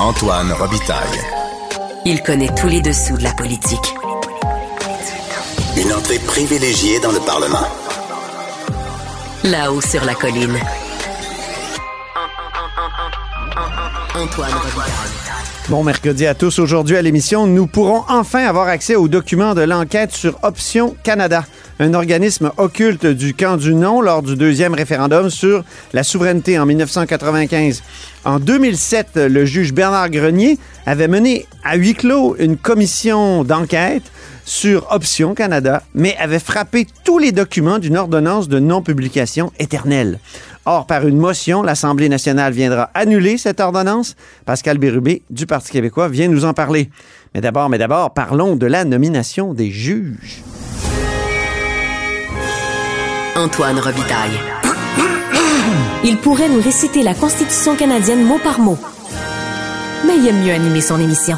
Antoine Robitaille. Il connaît tous les dessous de la politique. Une entrée privilégiée dans le Parlement. Là-haut sur la colline. Antoine Robitaille. Bon mercredi à tous. Aujourd'hui à l'émission, nous pourrons enfin avoir accès aux documents de l'enquête sur Option Canada, un organisme occulte du camp du non lors du deuxième référendum sur la souveraineté en 1995. En 2007, le juge Bernard Grenier avait mené à huis clos une commission d'enquête sur Option Canada, mais avait frappé tous les documents d'une ordonnance de non-publication éternelle. Or, par une motion, l'Assemblée nationale viendra annuler cette ordonnance. Pascal Bérubé du Parti québécois vient nous en parler. Mais d'abord, mais d'abord, parlons de la nomination des juges. Antoine Robitaille. Il pourrait nous réciter la Constitution canadienne mot par mot. Mais il aime mieux animer son émission.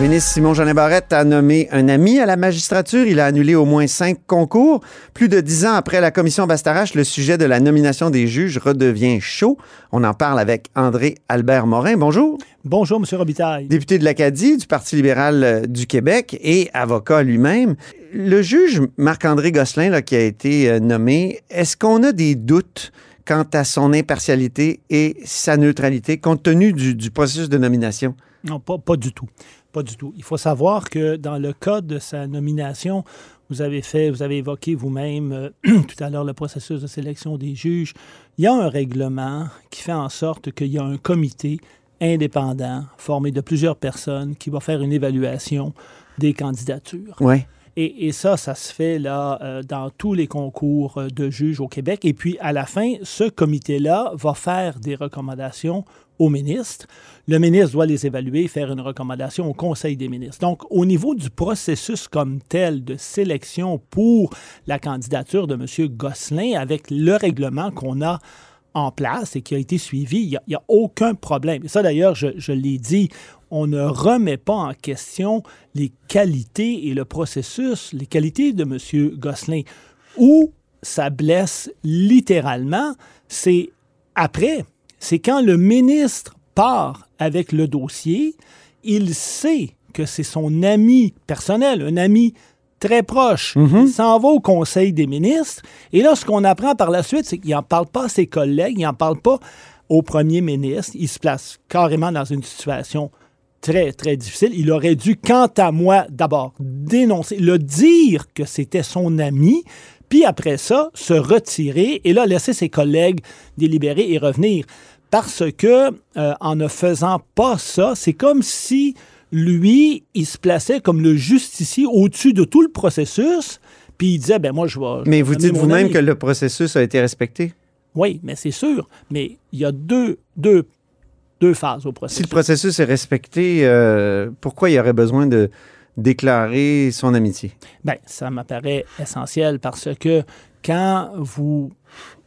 Le ministre Simon-Jeanin Barrette a nommé un ami à la magistrature. Il a annulé au moins cinq concours. Plus de dix ans après la commission Bastarache, le sujet de la nomination des juges redevient chaud. On en parle avec André Albert Morin. Bonjour. Bonjour, M. Robitaille. Député de l'Acadie du Parti libéral euh, du Québec et avocat lui-même. Le juge Marc-André Gosselin, là, qui a été euh, nommé, est-ce qu'on a des doutes quant à son impartialité et sa neutralité compte tenu du, du processus de nomination? Non, pas, pas du tout. Pas du tout. Il faut savoir que dans le cas de sa nomination, vous avez fait, vous avez évoqué vous-même euh, tout à l'heure le processus de sélection des juges. Il y a un règlement qui fait en sorte qu'il y a un comité indépendant formé de plusieurs personnes qui va faire une évaluation des candidatures. Et, et, ça, ça se fait là euh, dans tous les concours euh, de juges au Québec. Et puis, à la fin, ce comité-là va faire des recommandations au ministre. Le ministre doit les évaluer, faire une recommandation au Conseil des ministres. Donc, au niveau du processus comme tel de sélection pour la candidature de M. Gosselin, avec le règlement qu'on a en place et qui a été suivi, il n'y a, aucun problème. Et ça, d'ailleurs, je, je l'ai dit, on ne remet pas en question les qualités et le processus, les qualités de M. Gosselin. Où ça blesse littéralement, c'est après, c'est quand le ministre part avec le dossier, il sait que c'est son ami personnel, un ami très proche. Mm -hmm. Il s'en va au Conseil des ministres. Et là, ce qu'on apprend par la suite, c'est qu'il n'en parle pas à ses collègues, il n'en parle pas au premier ministre. Il se place carrément dans une situation très, très difficile. Il aurait dû, quant à moi, d'abord dénoncer, le dire que c'était son ami, puis après ça, se retirer et là, laisser ses collègues délibérer et revenir. Parce que, euh, en ne faisant pas ça, c'est comme si lui, il se plaçait comme le justicier au-dessus de tout le processus, puis il disait, ben moi, je vais... Mais vous dites vous-même que le processus a été respecté? Oui, mais c'est sûr. Mais il y a deux, deux, deux phases au processus. Si le processus est respecté, euh, pourquoi il y aurait besoin de déclarer son amitié? Bien, ça m'apparaît essentiel parce que quand vous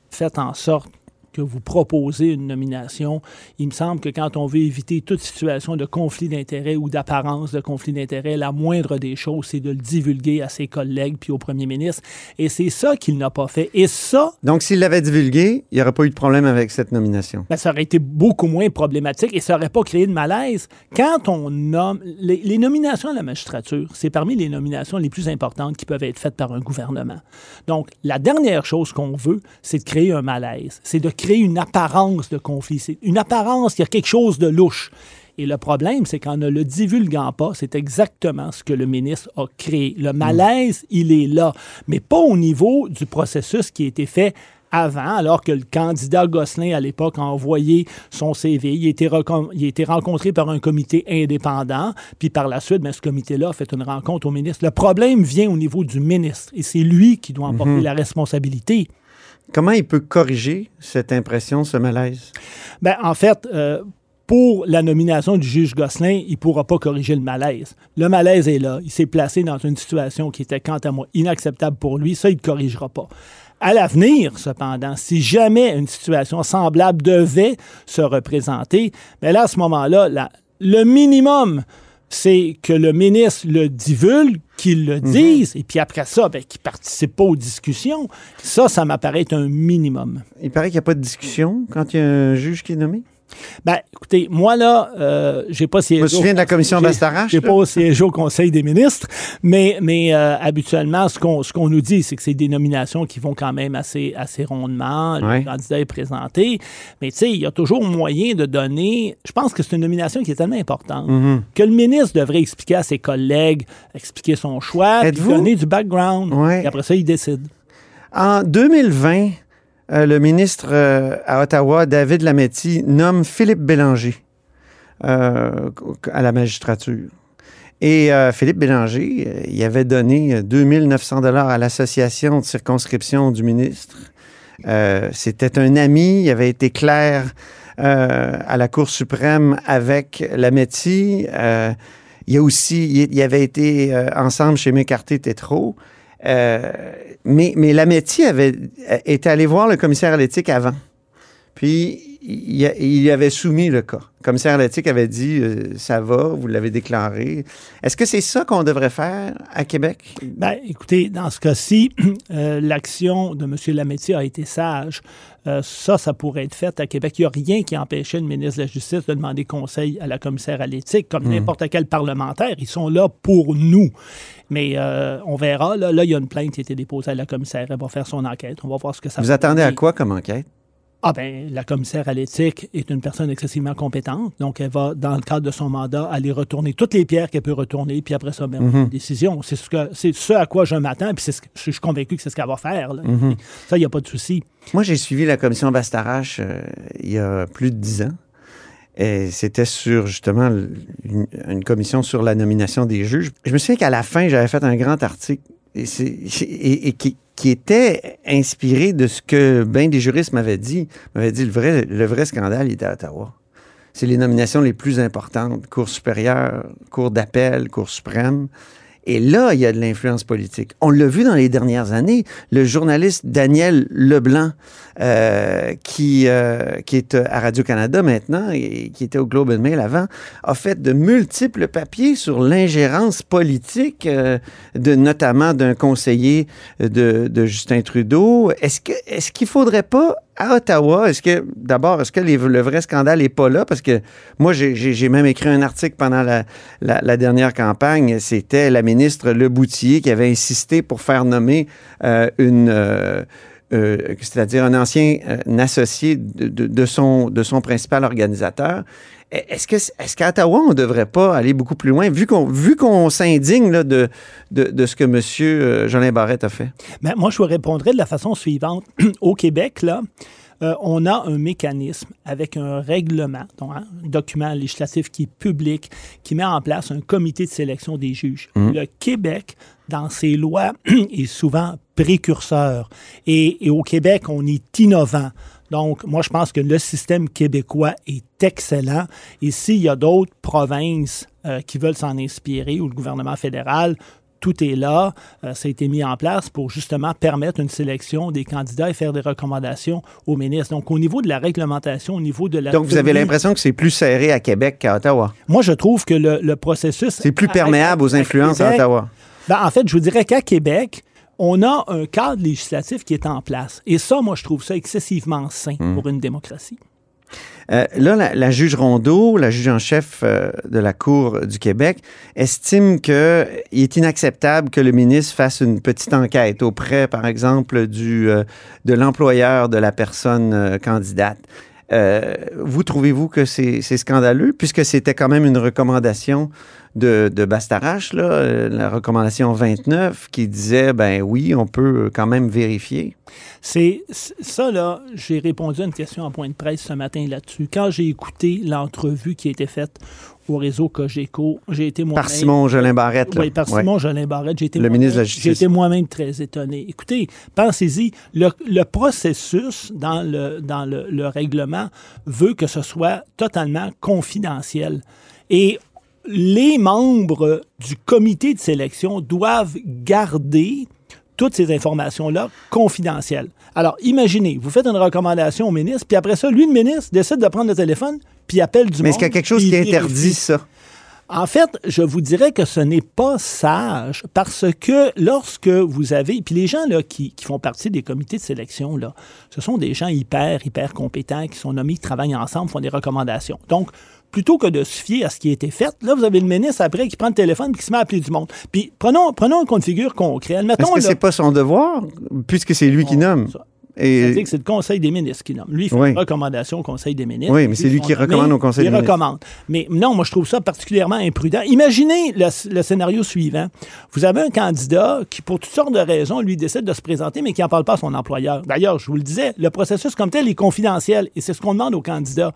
faites en sorte que vous proposez une nomination, il me semble que quand on veut éviter toute situation de conflit d'intérêt ou d'apparence de conflit d'intérêt, la moindre des choses, c'est de le divulguer à ses collègues puis au premier ministre. Et c'est ça qu'il n'a pas fait. Et ça... Donc, s'il l'avait divulgué, il n'y aurait pas eu de problème avec cette nomination. Ben, ça aurait été beaucoup moins problématique et ça n'aurait pas créé de malaise. Quand on nomme... Les, les nominations à la magistrature, c'est parmi les nominations les plus importantes qui peuvent être faites par un gouvernement. Donc, la dernière chose qu'on veut, c'est de créer un malaise. C'est de créer une apparence de conflit. C'est une apparence, il y a quelque chose de louche. Et le problème, c'est qu'en ne le divulguant pas, c'est exactement ce que le ministre a créé. Le malaise, il est là, mais pas au niveau du processus qui a été fait avant, alors que le candidat Gosselin, à l'époque, a envoyé son CV. Il a, été il a été rencontré par un comité indépendant, puis par la suite, bien, ce comité-là a fait une rencontre au ministre. Le problème vient au niveau du ministre, et c'est lui qui doit en porter mm -hmm. la responsabilité. Comment il peut corriger cette impression, ce malaise? Ben, en fait, euh, pour la nomination du juge Gosselin, il ne pourra pas corriger le malaise. Le malaise est là. Il s'est placé dans une situation qui était, quant à moi, inacceptable pour lui. Ça, il ne corrigera pas. À l'avenir, cependant, si jamais une situation semblable devait se représenter, bien là, à ce moment-là, le minimum, c'est que le ministre le divulgue, qu'il le dise, et puis après ça, ben, qu'il participe pas aux discussions. Ça, ça m'apparaît être un minimum. Il paraît qu'il n'y a pas de discussion quand il y a un juge qui est nommé? Ben, écoutez, moi, là, euh, j'ai pas siégé. Je me souviens de la commission Bastarache, J'ai pas siégé au Conseil des ministres, mais, mais euh, habituellement, ce qu'on, qu'on nous dit, c'est que c'est des nominations qui vont quand même assez, assez rondement. Ouais. Le candidat est présenté. Mais tu sais, il y a toujours moyen de donner. Je pense que c'est une nomination qui est tellement importante Mm-hmm. que le ministre devrait expliquer à ses collègues, expliquer son choix, puis donner du background. Ouais. Et après ça, il décide. En 2020, euh, le ministre euh, à Ottawa, David Lametti, nomme Philippe Bélanger euh, à la magistrature. Et Philippe Bélanger, il avait donné 2900 dollars à l'association de circonscription du ministre. C'était un ami, il avait été clair à la Cour suprême avec Lametti. Il y a aussi, il, avait été ensemble chez McCarthy Tétro. Euh, mais, mais Lametti avait était allé voir le commissaire à l'éthique avant. Puis il, il avait soumis le cas. Le commissaire à l'éthique avait dit euh, ça va, vous l'avez déclaré. Est-ce que c'est ça qu'on devrait faire à Québec? Ben, écoutez, dans ce cas-ci, euh, l'action de M. Lametti a été sage. Euh, ça, ça pourrait être fait à Québec. Il n'y a rien qui empêchait le ministre de la Justice de demander conseil à la commissaire à l'éthique, comme n'importe quel parlementaire. Ils sont là pour nous. Mais on verra. Là, là, il y a une plainte qui a été déposée à la commissaire. Elle va faire son enquête. On va voir ce que ça Vous va attendez à quoi comme enquête? Ah ben, la commissaire à l'éthique est une personne excessivement compétente, donc elle va, dans le cadre de son mandat, aller retourner toutes les pierres qu'elle peut retourner, puis après ça, ben, on prend une décision. C'est ce, que, c'est ce à quoi je m'attends, puis c'est ce que- je suis convaincu que c'est ce qu'elle va faire. là. Ça, il n'y a pas de souci. Moi, j'ai suivi la commission Bastarache euh, il y a plus de dix ans. Et c'était sur, justement, une commission sur la nomination des juges. Je me souviens qu'à la fin, j'avais fait un grand article et, qui était inspiré de ce que bien des juristes m'avaient dit. m'avaient dit le vrai, le vrai scandale, il était à Ottawa. C'est les nominations les plus importantes. Cour supérieure, Cour d'appel, Cour suprême. Et là, il y a de l'influence politique. On l'a vu dans les dernières années. Le journaliste Daniel Leblanc, euh, qui, euh, qui est à Radio-Canada maintenant et qui était au Globe and Mail avant, a fait de multiples papiers sur l'ingérence politique, euh, de, notamment d'un conseiller de, Justin Trudeau. Est-ce que est-ce qu'il faudrait pas à Ottawa, est-ce que, d'abord, est-ce que le vrai scandale n'est pas là? Parce que moi, j'ai- même écrit un article pendant la dernière campagne. C'était la ministre Leboutier qui avait insisté pour faire nommer euh, une. euh, euh, c'est-à-dire un ancien euh, associé de, de- de son, de son principal organisateur. Est-ce que est-ce qu'à Ottawa, on ne devrait pas aller beaucoup plus loin, vu qu'on vu qu'on s'indigne de, de, de ce que M. euh, Jolin Barrette a fait? Mais moi, je vous répondrai de la façon suivante. Au Québec, là, euh, on a un mécanisme avec un règlement, donc hein, un document législatif qui est public, qui met en place un comité de sélection des juges. Le Québec, dans ses lois, est souvent précurseur. Et, et au Québec, on est innovant. Donc, moi, je pense que le système québécois est excellent. Et s'il y a d'autres provinces euh, qui veulent s'en inspirer ou le gouvernement fédéral, tout est là. Euh, ça a été mis en place pour justement permettre une sélection des candidats et faire des recommandations aux ministres. Donc, au niveau de la réglementation, au niveau de la. Donc, vous avez l'impression que c'est plus serré à Québec qu'à Ottawa? Moi, je trouve que le, le processus. C'est plus à- perméable à- aux à influences à Québec, Ottawa. ben, en fait, je vous dirais qu'à Québec, on a un cadre législatif qui est en place. Et ça, moi, je trouve ça excessivement sain Hmm. pour une démocratie. Euh, là, la, la juge Rondeau, la juge en chef euh, de la Cour du Québec, estime qu'il est inacceptable que le ministre fasse une petite enquête auprès, par exemple, du, euh, de l'employeur de la personne candidate. Vous trouvez-vous que c'est scandaleux, puisque c'était quand même une recommandation de, de Bastarache, là, euh, la recommandation 29, qui disait, ben oui, on peut quand même vérifier. C'est ça, là, j'ai répondu à une question en point de presse ce matin là-dessus. Quand j'ai écouté l'entrevue qui a été faite au réseau Cogeco, j'ai été moi-même... Par Simon Jolin Barrette. là. Oui, par Ouais. Simon Jolin Barrette. J'ai été Le moi-même- ministre de la Justice. J'ai été moi-même très étonné. Écoutez, pensez-y, le, le processus dans, le, dans le, le règlement veut que ce soit totalement confidentiel. Et les membres du comité de sélection doivent garder toutes ces informations-là confidentielles. Alors, imaginez, vous faites une recommandation au ministre, puis après ça, lui, le ministre, décide de prendre le téléphone, puis appelle du Mais monde. est-ce qu'il y a quelque chose qui interdit ça? En fait, je vous dirais que ce n'est pas sage parce que lorsque vous avez, puis les gens là, qui, qui font partie des comités de sélection, là, ce sont des gens hyper, hyper compétents qui sont nommés, qui travaillent ensemble, font des recommandations. Donc, plutôt que de se fier à ce qui a été fait, là, vous avez le ministre après qui prend le téléphone et qui se met à appeler du monde. Puis prenons, prenons un de figure concret. Est-ce que là- c'est pas son devoir, puisque c'est lui qui nomme? Ça. Et- C'est-à-dire que c'est le Conseil des ministres qui nomme. Lui, il fait Oui. une recommandation au Conseil des ministres. Oui, mais c'est lui qui recommande au Conseil il des ministres. recommande. Mais non, moi, je trouve ça particulièrement imprudent. Imaginez le, le scénario suivant. Vous avez un candidat qui, pour toutes sortes de raisons, lui décide de se présenter, mais qui n'en parle pas à son employeur. D'ailleurs, je vous le disais, le processus comme tel est confidentiel et c'est ce qu'on demande au candidat.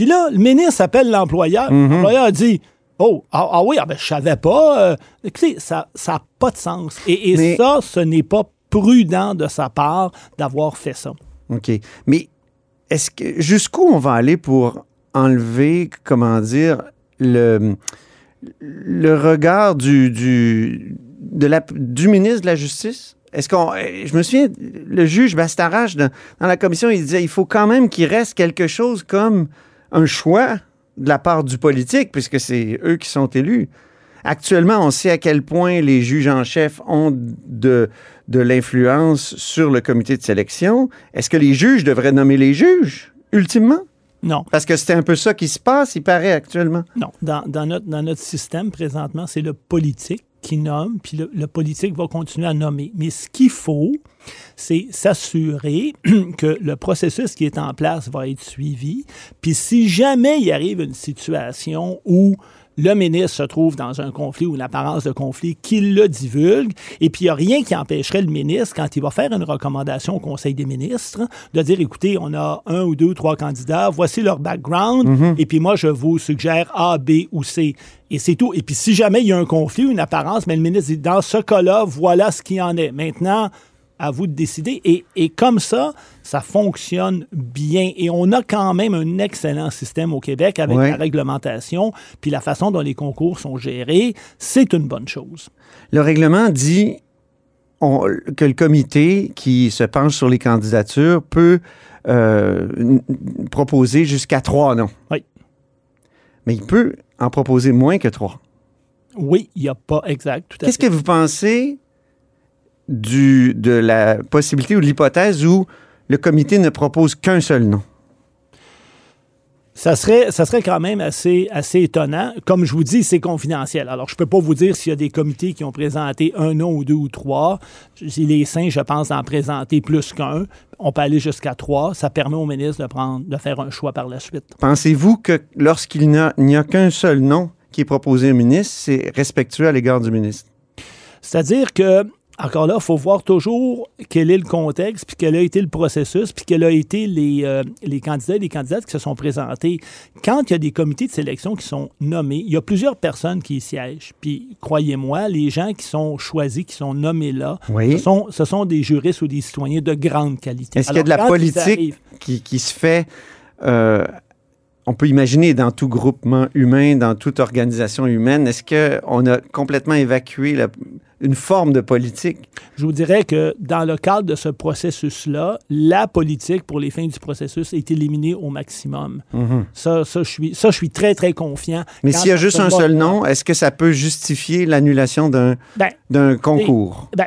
Puis là, le ministre appelle l'employeur. Mhm. L'employeur dit Oh, ah, ah oui, ah ben, je savais pas. Euh, écoutez, ça n'a pas de sens. Et, et Mais- ça, ce n'est pas prudent de sa part d'avoir fait ça. OK. Mais est-ce que jusqu'où on va aller pour enlever, comment dire, le, le regard du, du, de la, du ministre de la Justice? Est-ce qu'on. euh, Je me souviens, le juge Bastarache, dans, dans la commission, il disait il faut quand même qu'il reste quelque chose comme un choix de la part du politique, puisque c'est eux qui sont élus. Actuellement, on sait à quel point les juges en chef ont de, de l'influence sur le comité de sélection. Est-ce que les juges devraient nommer les juges, ultimement? Non. Parce que c'est un peu ça qui se passe, il paraît, actuellement. Non, dans, dans notre, dans notre système présentement, c'est le politique qui nomme, puis le, politique va continuer à nommer. Mais ce qu'il faut, c'est s'assurer que le processus qui est en place va être suivi. Puis si jamais il arrive une situation où le ministre se trouve dans un conflit ou une apparence de conflit, qu'il le divulgue. Et puis, il n'y a rien qui empêcherait le ministre, quand il va faire une recommandation au Conseil des ministres, de dire, écoutez, on a un ou deux ou trois candidats, voici leur background, et puis moi, je vous suggère A, B ou C. Et c'est tout. Et puis, si jamais il y a un conflit ou une apparence, mais le ministre dit, dans ce cas-là, voilà ce qui en est. Maintenant, à vous de décider. Et, et comme ça, ça fonctionne bien. Et on a quand même un excellent système au Québec avec la réglementation, puis la façon dont les concours sont gérés. C'est une bonne chose. Le règlement dit on- que le comité qui se penche sur les candidatures peut euh, proposer jusqu'à trois noms. Oui. Mais il peut en proposer moins que trois. Oui, il n'y a pas exact, Qu'est-ce que vous pensez du, de la possibilité ou de l'hypothèse où le comité ne propose qu'un seul nom? Ça serait, ça serait quand même assez, assez étonnant. Comme je vous dis, c'est confidentiel. Alors, je ne peux pas vous dire s'il y a des comités qui ont présenté un nom ou deux ou trois. Il est sain, je pense, d'en présenter plus qu'un. On peut aller jusqu'à trois. Ça permet au ministre de, prendre, de faire un choix par la suite. Pensez-vous que lorsqu'il n'y a, il n'y a qu'un seul nom qui est proposé au ministre, c'est respectueux à l'égard du ministre? C'est-à-dire que, encore là, il faut voir toujours quel est le contexte, puis quel a été le processus, puis quels ont été les, euh, les candidats et les candidates qui se sont présentés. Quand il y a des comités de sélection qui sont nommés, il y a plusieurs personnes qui y siègent. Puis, croyez-moi, les gens qui sont choisis, qui sont nommés là, Oui. ce, sont, ce sont des juristes ou des citoyens de grande qualité. Est-ce qu'il y a de la politique arrivent- qui, qui se fait, euh, on peut imaginer dans tout groupement humain, dans toute organisation humaine, est-ce qu'on a complètement évacué la- une forme de politique? Je vous dirais que dans le cadre de ce processus-là, la politique pour les fins du processus est éliminée au maximum. ça, ça, je suis, ça, je suis très, très confiant. Mhm. Mais s'il y a juste un seul nom, est-ce que ça peut justifier l'annulation d'un Ben, concours? ben,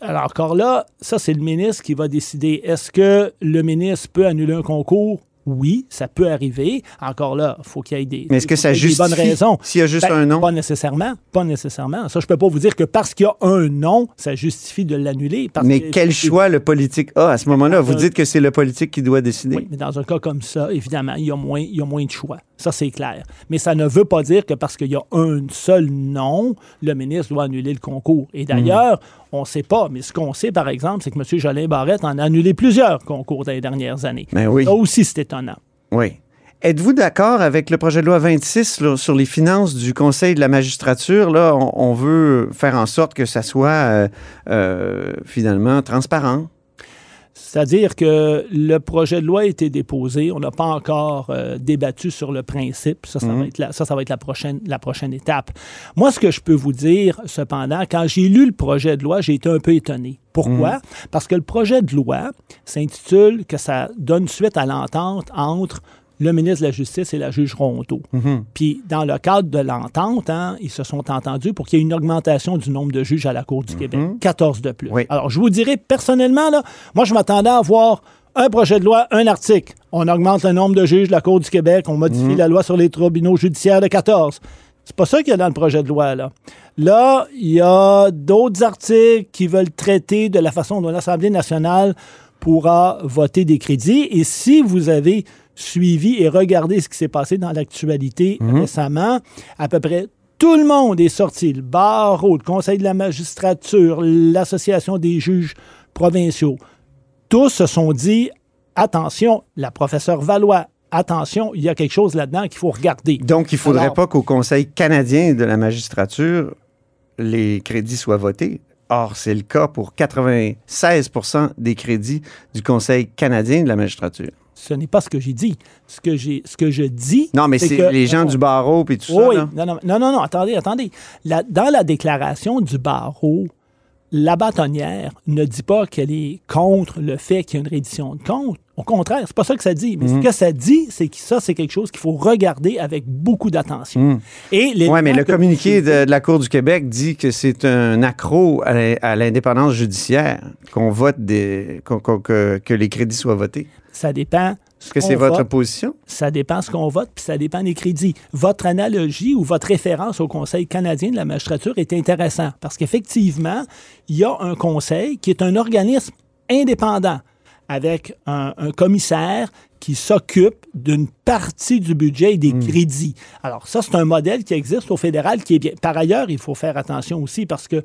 alors, encore là, ça, c'est le ministre qui va décider. Est-ce que le ministre peut annuler un concours? Oui, ça peut arriver. Encore là, il faut qu'il y ait des, Mais est-ce que ça faut des bonnes justifie raisons? s'il y a juste Ben, un nom? Pas nécessairement. Pas nécessairement. Ça, je peux pas vous dire que parce qu'il y a un nom, ça justifie de l'annuler. Mais que- quel choix le politique a à ce moment-là? Vous Euh, dites que c'est le politique qui doit décider. Oui, mais dans un cas comme ça, évidemment, il y a moins, il y a moins de choix. Ça, c'est clair. Mais ça ne veut pas dire que parce qu'il y a un seul nom, le ministre doit annuler le concours. Et d'ailleurs, on ne sait pas, mais ce qu'on sait, par exemple, c'est que M. Jolin Barrette en a annulé plusieurs concours dans les dernières années. Ben oui. Ça aussi, c'est étonnant. Oui. Êtes-vous d'accord avec le projet de loi 26 là, sur les finances du Conseil de la magistrature? Là, on, on veut faire en sorte que ça soit euh, euh, finalement transparent. C'est-à-dire que le projet de loi a été déposé. On n'a pas encore euh, débattu sur le principe. Ça, ça, va être la, ça, ça va être la prochaine, la prochaine étape. Moi, ce que je peux vous dire, cependant, quand j'ai lu le projet de loi, j'ai été un peu étonné. Pourquoi? Parce que le projet de loi s'intitule que ça donne suite à l'entente entre le ministre de la Justice et la juge Rondeau. Mhm. Puis, dans le cadre de l'entente, hein, ils se sont entendus pour qu'il y ait une augmentation du nombre de juges à la Cour du Québec. 14 de plus. Mhm. Oui. Alors, je vous dirais, personnellement, là, moi, je m'attendais à voir un projet de loi, un article. On augmente le nombre de juges de la Cour du Québec, on modifie Mhm. la loi sur les tribunaux judiciaires de 14. C'est pas ça qu'il y a dans le projet de loi, là. Là, il y a d'autres articles qui veulent traiter de la façon dont l'Assemblée nationale pourra voter des crédits. Et si vous avez suivi et regardé ce qui s'est passé dans l'actualité récemment, à peu près tout le monde est sorti. Le barreau, le Conseil de la magistrature, l'Association des juges provinciaux. Tous se sont dit, attention, la professeure Valois, attention, il y a quelque chose là-dedans qu'il faut regarder. Donc, il ne faudrait Alors- pas qu'au Conseil canadien de la magistrature, les crédits soient votés. Or, c'est le cas pour 96% des crédits du Conseil canadien de la magistrature. Ce n'est pas ce que j'ai dit. Ce que, j'ai, ce que je dis. Non, mais c'est que- les gens du barreau et tout Oui, ça. là. non, non, non, attendez, attendez. La- dans la déclaration du barreau, la bâtonnière ne dit pas qu'elle est contre le fait qu'il y ait une reddition de compte. Au contraire, c'est pas ça que ça dit. Mais ce que ça dit, c'est que ça, c'est quelque chose qu'il faut regarder avec beaucoup d'attention. Et les Oui, mais le communiqué de, de la Cour du Québec dit que c'est un accro à l'in- à l'indépendance judiciaire qu'on vote des, qu'on- qu'on- que, que les crédits soient votés. Ça dépend. Est-ce que c'est votre vote. position? Ça dépend ce qu'on vote, puis ça dépend des crédits. Votre analogie ou votre référence au Conseil canadien de la magistrature est intéressant parce qu'effectivement, il y a un conseil qui est un organisme indépendant avec un, un commissaire qui s'occupe d'une partie du budget et des crédits. Alors ça, c'est un modèle qui existe au fédéral qui est bien. Par ailleurs, il faut faire attention aussi parce que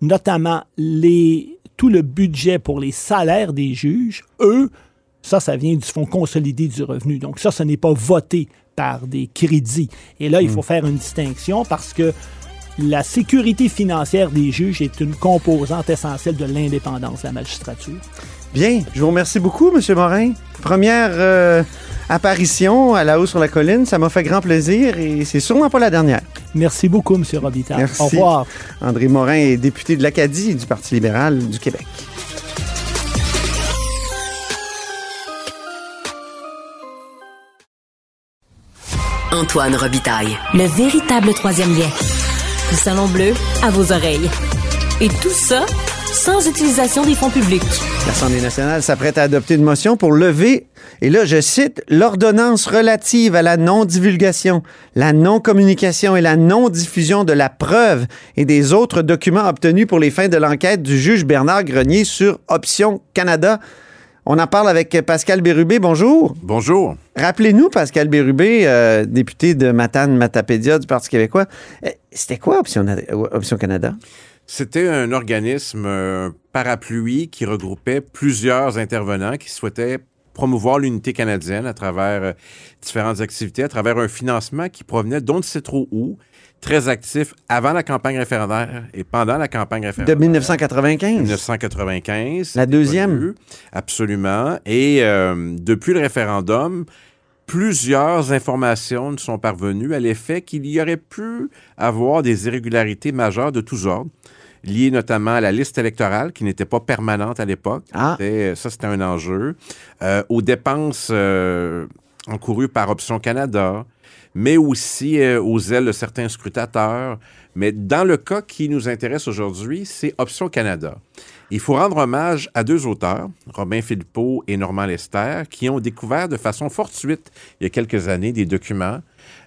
notamment les, tout le budget pour les salaires des juges, eux, ça, ça vient du Fonds consolidé du revenu. Donc ça, ce n'est pas voté par des crédits. Et là, il faut faire une distinction parce que la sécurité financière des juges est une composante essentielle de l'indépendance de la magistrature. Bien, je vous remercie beaucoup, M. Morin. Première euh, apparition à la haut sur la colline, ça m'a fait grand plaisir et c'est sûrement pas la dernière. Merci beaucoup, M. Robitaille. Merci. Au revoir. André Morin est député de l'Acadie du Parti libéral du Québec. Antoine Robitaille. Le véritable troisième lien. Le Salon Bleu à vos oreilles. Et tout ça sans utilisation des fonds publics. L'Assemblée nationale s'apprête à adopter une motion pour lever, et là je cite, l'ordonnance relative à la non-divulgation, la non-communication et la non-diffusion de la preuve et des autres documents obtenus pour les fins de l'enquête du juge Bernard Grenier sur Option Canada. On en parle avec Pascal Bérubé. Bonjour. Bonjour. Rappelez-nous, Pascal Bérubé, euh, député de Matane Matapédia du Parti québécois, euh, c'était quoi Option, Option Canada? C'était un organisme euh, parapluie qui regroupait plusieurs intervenants qui souhaitaient promouvoir l'unité canadienne à travers euh, différentes activités, à travers un financement qui provenait d'on ne sait trop où, très actif avant la campagne référendaire et pendant la campagne De référendaire. 1995. 1995. La deuxième? connu, absolument. Et euh, depuis le référendum, plusieurs informations nous sont parvenues à l'effet qu'il y aurait pu avoir des irrégularités majeures de tous ordres, liées notamment à la liste électorale qui n'était pas permanente à l'époque. Ah. Ça, c'était un enjeu. Euh, aux dépenses euh, encourues par Option Canada, mais aussi euh, aux ailes de certains scrutateurs. Mais dans le cas qui nous intéresse aujourd'hui, c'est Option Canada. Il faut rendre hommage à deux auteurs, Robin Philippot et Normand Lester, qui ont découvert de façon fortuite, il y a quelques années, des documents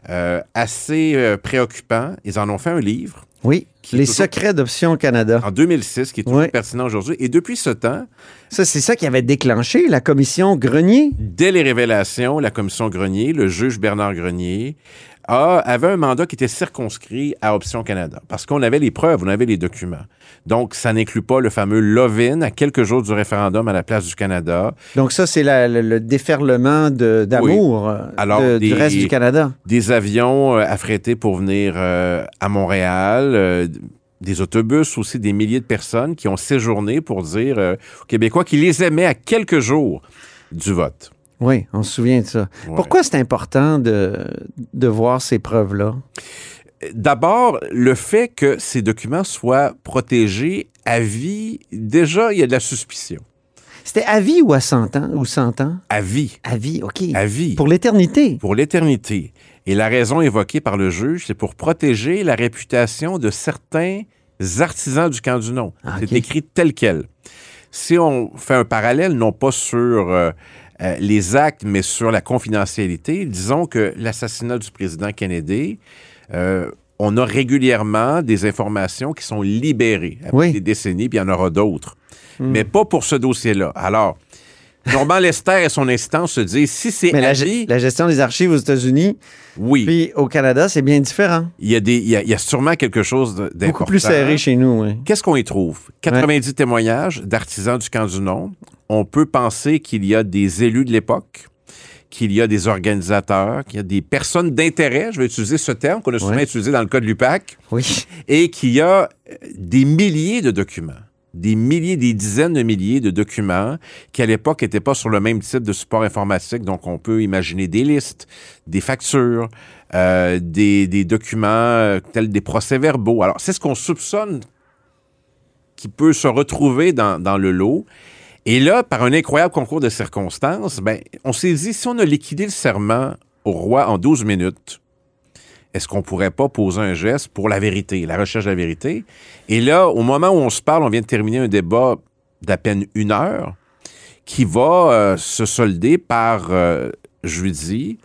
euh, assez euh, préoccupants. Ils en ont fait un livre Oui, Qui les toujours- secrets d'Option Canada. en 2006, qui est toujours Oui. pertinent aujourd'hui. Et depuis ce temps, Ça, c'est ça qui avait déclenché la commission Grenier. dès les révélations, la commission Grenier, le juge Bernard Grenier, a- avait un mandat qui était circonscrit à Option Canada. Parce qu'on avait les preuves, on avait les documents. Donc, ça n'inclut pas le fameux Lovin à quelques jours du référendum à la place du Canada. Donc ça, c'est le, le déferlement d'amour du reste du Canada. Des avions euh, affrétés pour venir euh, à Montréal, euh, des autobus aussi, des milliers de personnes qui ont séjourné pour dire aux Québécois qu'ils les aimaient à quelques jours du vote. Oui, on se souvient de ça. Ouais. Pourquoi c'est important de, de voir ces preuves-là? D'abord, le fait que ces documents soient protégés à vie, déjà, il y a de la suspicion. C'était à vie ou à 100 ans? Ou 100 ans? À vie. À vie, OK. À vie. Pour l'éternité. Pour l'éternité. Et la raison évoquée par le juge, c'est pour protéger la réputation de certains artisans du camp du nom. Ah, C'est écrit tel quel. Si on fait un parallèle, non pas sur euh, euh, les actes, mais sur la confidentialité, disons que l'assassinat du président Kennedy, euh, on a régulièrement des informations qui sont libérées après Oui. Hmm. des décennies, puis il y en aura d'autres. Mais pas pour ce dossier-là. Alors, Normand Lester et son instance se disent, si c'est Mais la, gestion des archives aux États-Unis, oui. puis au Canada, c'est bien différent. Il y, a des, il, y a, il y a sûrement quelque chose d'important. Beaucoup plus serré chez nous. oui. Qu'est-ce qu'on y trouve? 90 témoignages d'artisans du camp du nom. On peut penser qu'il y a des élus de l'époque, qu'il y a des organisateurs, qu'il y a des personnes d'intérêt, je vais utiliser ce terme qu'on a souvent utilisé dans le cas de l'UPAC, Oui. et qu'il y a euh, des milliers de documents. Des milliers, des dizaines de milliers de documents qui, à l'époque, n'étaient pas sur le même type de support informatique. Donc, on peut imaginer des listes, des factures, euh, des, des documents euh, tels des procès-verbaux. Alors, c'est ce qu'on soupçonne qui peut se retrouver dans, dans le lot. Et là, par un incroyable concours de circonstances, ben, on s'est dit, si on a liquidé le serment au roi en 12 minutes, est-ce qu'on pourrait pas poser un geste pour la vérité, la recherche de la vérité? Et là, au moment où on se parle, on vient de terminer un débat d'à peine une heure qui va euh, se solder par, euh, je dis,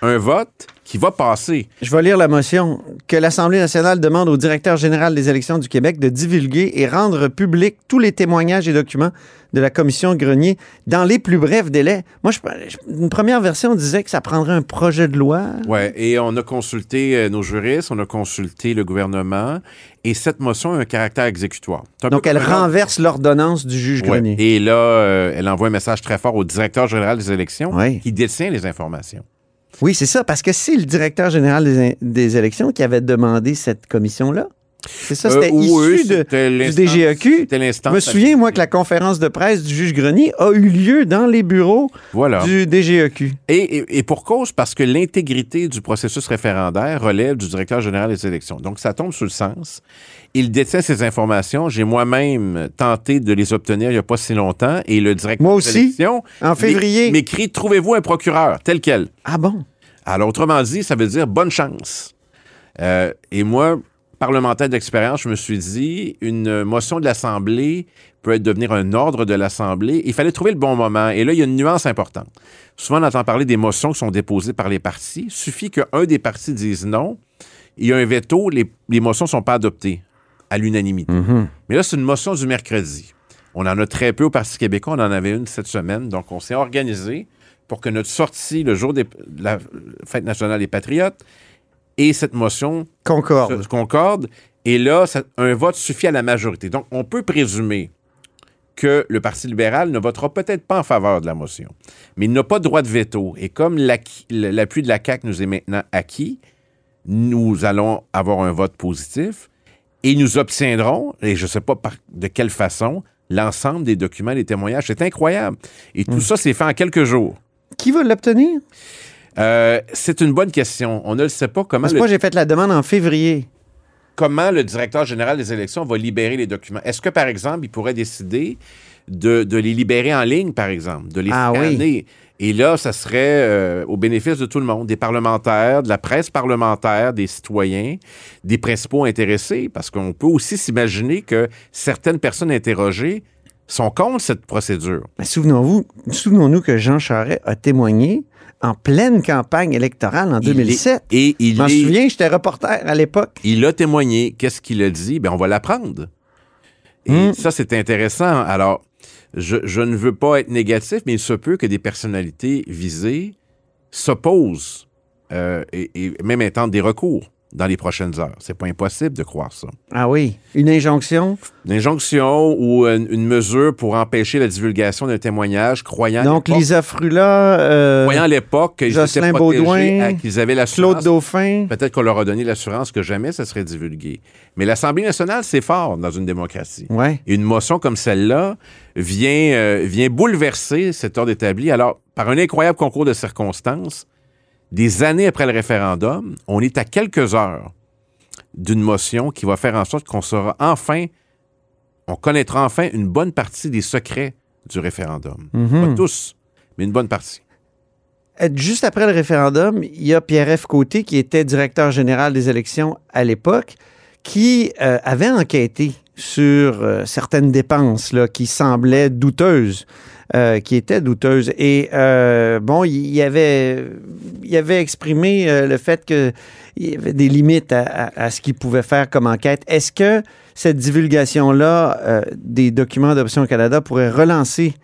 un vote qui va passer. Je vais lire la motion. Que l'Assemblée nationale demande au directeur général des élections du Québec de divulguer et rendre public tous les témoignages et documents de la commission Grenier dans les plus brefs délais. Moi, je, une première version disait que ça prendrait un projet de loi. Ouais, et on a consulté euh, nos juristes, on a consulté le gouvernement, et cette motion a un caractère exécutoire. Un Donc, elle renverse l'ordonnance du juge Ouais. Grenier. Et là, euh, elle envoie un message très fort au directeur général des élections Ouais. qui détient les informations. Oui, c'est ça, parce que c'est le directeur général des, des élections qui avait demandé cette commission-là. C'est ça, c'était Euh, oui, issu de, du DGEQ. Je me souviens, moi, que la conférence de presse du juge Grenier a eu lieu dans les bureaux Voilà. du DGEQ. Et, et- et pour cause, parce que l'intégrité du processus référendaire relève du directeur général des élections. Donc, ça tombe sous le sens. Il détient ces informations. J'ai moi-même tenté de les obtenir il n'y a pas si longtemps. Et le directeur Moi des aussi, élections en février. m'é- m'écrit Trouvez-vous un procureur, tel quel. Ah bon? Alors, autrement dit, ça veut dire bonne chance. Euh, et moi, parlementaire d'expérience, je me suis dit, une motion de l'Assemblée peut devenir un ordre de l'Assemblée. Il fallait trouver le bon moment. Et là, il y a une nuance importante. Souvent, on entend parler des motions qui sont déposées par les partis. Il suffit qu'un des partis dise non. Il y a un veto, les, les motions ne sont pas adoptées à l'unanimité. Mais là, c'est une motion du mercredi. On en a très peu au Parti québécois. On en avait une cette semaine. Donc, on s'est organisé pour que notre sortie, le jour de la Fête nationale des Patriotes, et cette motion Concorde. se concorde. Et là, ça- un vote suffit à la majorité. Donc, on peut présumer que le Parti libéral ne votera peut-être pas en faveur de la motion. Mais il n'a pas de droit de veto. Et comme l'appui de la CAQ nous est maintenant acquis, nous allons avoir un vote positif et nous obtiendrons, et je ne sais pas par- de quelle façon, l'ensemble des documents, des témoignages. C'est incroyable. Et tout ça, c'est fait en quelques jours. Qui va l'obtenir? Euh, c'est une bonne question. On ne le sait pas comment Parce que le moi, j'ai fait la demande en février. comment le directeur général des élections va libérer les documents? Est-ce que, par exemple, il pourrait décider de, de les libérer en ligne, par exemple, de les Ah oui. scanner? Et là, ça serait euh, au bénéfice de tout le monde, des parlementaires, de la presse parlementaire, des citoyens, des principaux intéressés, parce qu'on peut aussi s'imaginer que certaines personnes interrogées sont contre cette procédure. Mais souvenons-vous, souvenons-nous que Jean Charest a témoigné en pleine campagne électorale en Il est- 2007. et il Je m'en est- souviens, j'étais reporter à l'époque. Il a témoigné. Qu'est-ce qu'il a dit? Ben, on va l'apprendre. Et Hmm. ça, c'est intéressant. Alors, je, je ne veux pas être négatif, mais il se peut que des personnalités visées s'opposent euh, et, et même intentent des recours dans les prochaines heures. C'est pas impossible de croire ça. Ah oui, une injonction? Une injonction ou une, une mesure pour empêcher la divulgation d'un témoignage, croyant Donc, Lisa Frula, euh, croyant à l'époque qu'ils étaient Baudouin, qu'ils avaient l'assurance Claude Dauphin. Peut-être qu'on leur a donné l'assurance que jamais ça serait divulgué. Mais l'Assemblée nationale, c'est fort dans une démocratie. Ouais. Et une motion comme celle-là vient, euh, vient bouleverser cet ordre établi. Alors, par un incroyable concours de circonstances, des années après le référendum, on est à quelques heures d'une motion qui va faire en sorte qu'on saura enfin, on connaîtra enfin une bonne partie des secrets du référendum. Mhm. Pas tous, mais une bonne partie. Euh, Juste après le référendum, il y a Pierre-F. Côté, qui était directeur général des élections à l'époque, qui euh, avait enquêté sur euh, certaines dépenses là, qui semblaient douteuses, euh, qui étaient douteuses. Et euh, bon, il y avait, il avait exprimé euh, le fait qu'il y avait des limites à, à- à ce qu'il pouvait faire comme enquête. Est-ce que cette divulgation-là des documents d'Option Canada pourrait relancer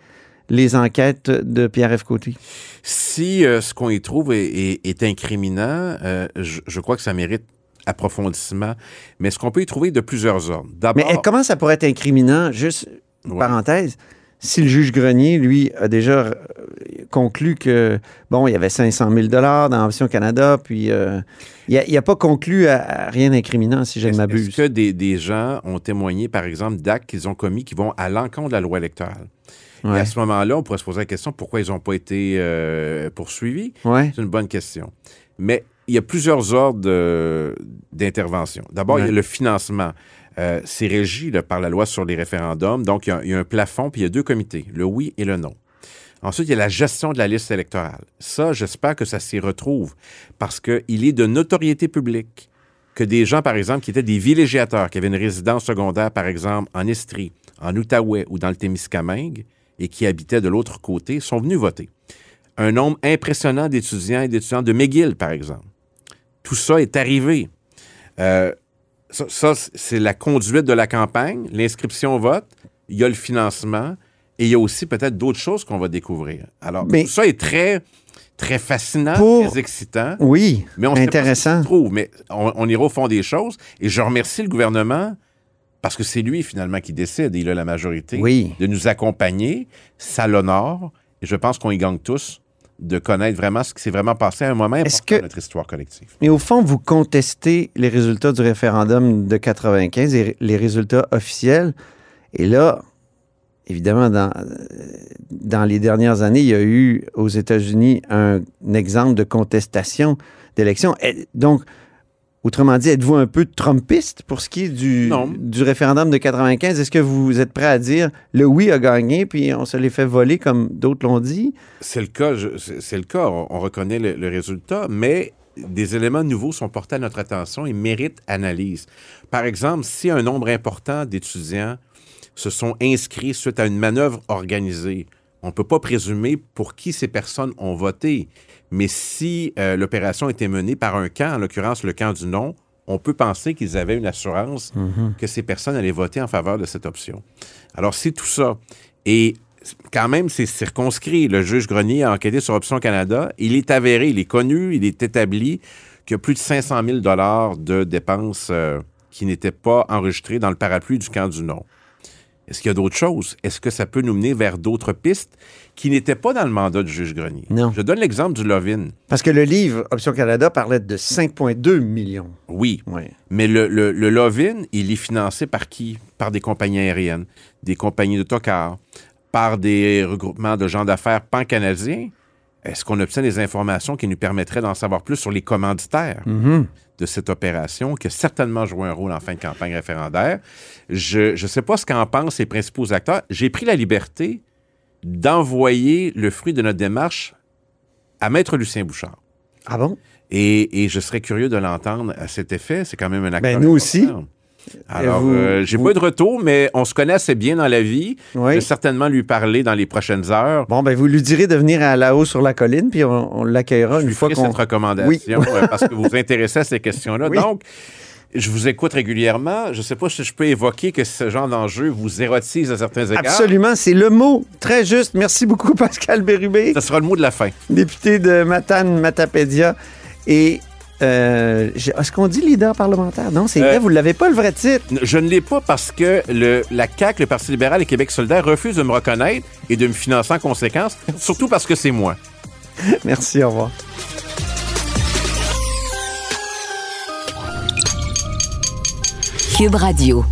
les enquêtes de Pierre-F. Côté? Si ce qu'on y trouve est, est- est incriminant, je, je crois que ça mérite approfondissement. Mais ce qu'on peut y trouver de plusieurs ordres. Mais euh, comment ça pourrait être incriminant, juste Ouais. parenthèse, si le juge Grenier, lui, a déjà euh, conclu que, bon, il y avait 500 000 dans Option Canada, puis euh, il n'a pas conclu à, à rien d'incriminant, si je ne m'abuse. Est-ce que des, des gens ont témoigné, par exemple, d'actes qu'ils ont commis qui vont à l'encontre de la loi électorale? Et à ce moment-là, on pourrait se poser la question pourquoi ils n'ont pas été euh, poursuivis? Ouais. C'est une bonne question. Mais il y a plusieurs ordres de- d'intervention. D'abord, il y a le financement. Euh, c'est régi par la loi sur les référendums. Donc, il y, a, il y a un plafond, puis il y a deux comités, le oui et le non. Ensuite, il y a la gestion de la liste électorale. Ça, j'espère que ça s'y retrouve parce qu'il est de notoriété publique que des gens, par exemple, qui étaient des villégiateurs, qui avaient une résidence secondaire, par exemple, en Estrie, en Outaouais ou dans le Témiscamingue, et qui habitaient de l'autre côté, sont venus voter. Un nombre impressionnant d'étudiants et d'étudiantes de McGill, par exemple. Tout ça est arrivé. Euh, ça, ça, c'est la conduite de la campagne, l'inscription au vote, il y a le financement, et il y a aussi peut-être d'autres choses qu'on va découvrir. Alors, Mais- tout ça est très, très fascinant, Pour- très excitant. Oui, Mais on intéressant. trouve, mais on, on ira au fond des choses. Et je remercie le gouvernement parce que c'est lui finalement qui décide. Il a la majorité Oui. de nous accompagner. Ça l'honore. Et je pense qu'on y gagne tous de connaître vraiment ce qui s'est vraiment passé à un moment important que- de notre histoire collective. Mais au fond, vous contestez les résultats du référendum de 95 et les résultats officiels. Et là, évidemment, dans, dans les dernières années, il y a eu aux États-Unis un, exemple de contestation d'élection. Donc, autrement dit, êtes-vous un peu trumpiste pour ce qui est du, Non. du référendum de 95? Est-ce que vous êtes prêt à dire le oui a gagné, puis on se les fait voler comme d'autres l'ont dit? C'est le cas, c'est c'est le cas. On, on reconnaît le, le résultat, mais des éléments nouveaux sont portés à notre attention et méritent analyse. Par exemple, si un nombre important d'étudiants se sont inscrits suite à une manœuvre organisée, on ne peut pas présumer pour qui ces personnes ont voté. Mais si euh, l'opération était menée par un camp, en l'occurrence le camp du non, on peut penser qu'ils avaient une assurance que ces personnes allaient voter en faveur de cette option. Alors, c'est tout ça. Et quand même, c'est circonscrit. Le juge Grenier a enquêté sur Option Canada. Il est avéré, il est connu, il est établi qu'il y a plus de 500 000 de dépenses euh, qui n'étaient pas enregistrées dans le parapluie du camp du non. Est-ce qu'il y a d'autres choses? Est-ce que ça peut nous mener vers d'autres pistes qui n'étaient pas dans le mandat du juge Grenier? Non. Je donne l'exemple du Lovin. Parce que le livre Option Canada parlait de 5,2 millions. Oui, Oui. Mais le, le, le Lovin, il est financé par qui? Par des compagnies aériennes, des compagnies d'autocars, par des regroupements de gens d'affaires pan-canadiens. Est-ce qu'on obtient des informations qui nous permettraient d'en savoir plus sur les commanditaires de cette opération, qui a certainement joué un rôle en fin de campagne référendaire? Je ne sais pas ce qu'en pensent les principaux acteurs. J'ai pris la liberté d'envoyer le fruit de notre démarche à Maître Lucien Bouchard. Ah bon? Et, et je serais curieux de l'entendre à cet effet. C'est quand même un acteur. Ben, nous aussi. Alors, euh, j'ai vous- pas de retour, mais on se connaît assez bien dans la vie. Oui. Je vais certainement lui parler dans les prochaines heures. Bon, ben vous lui direz de venir à la haut sur la colline, puis on, on l'accueillera une fois qu'on... cette recommandation Oui. euh, parce que vous vous intéressez à ces questions-là. Oui. Donc, je vous écoute régulièrement. Je sais pas si je peux évoquer que ce genre d'enjeu vous érotise à certains égards. Absolument, c'est le mot. Très juste. Merci beaucoup, Pascal Bérubé, Ce sera le mot de la fin. député de Matane Matapédia. Et euh, est-ce qu'on dit leader parlementaire? Non, c'est Euh, vrai, vous ne l'avez pas le vrai titre. Je ne l'ai pas parce que le, la CAQ, le Parti libéral et Québec solidaire refusent de me reconnaître et de me financer en conséquence, surtout parce que c'est moi. Merci, au revoir. Cube Radio.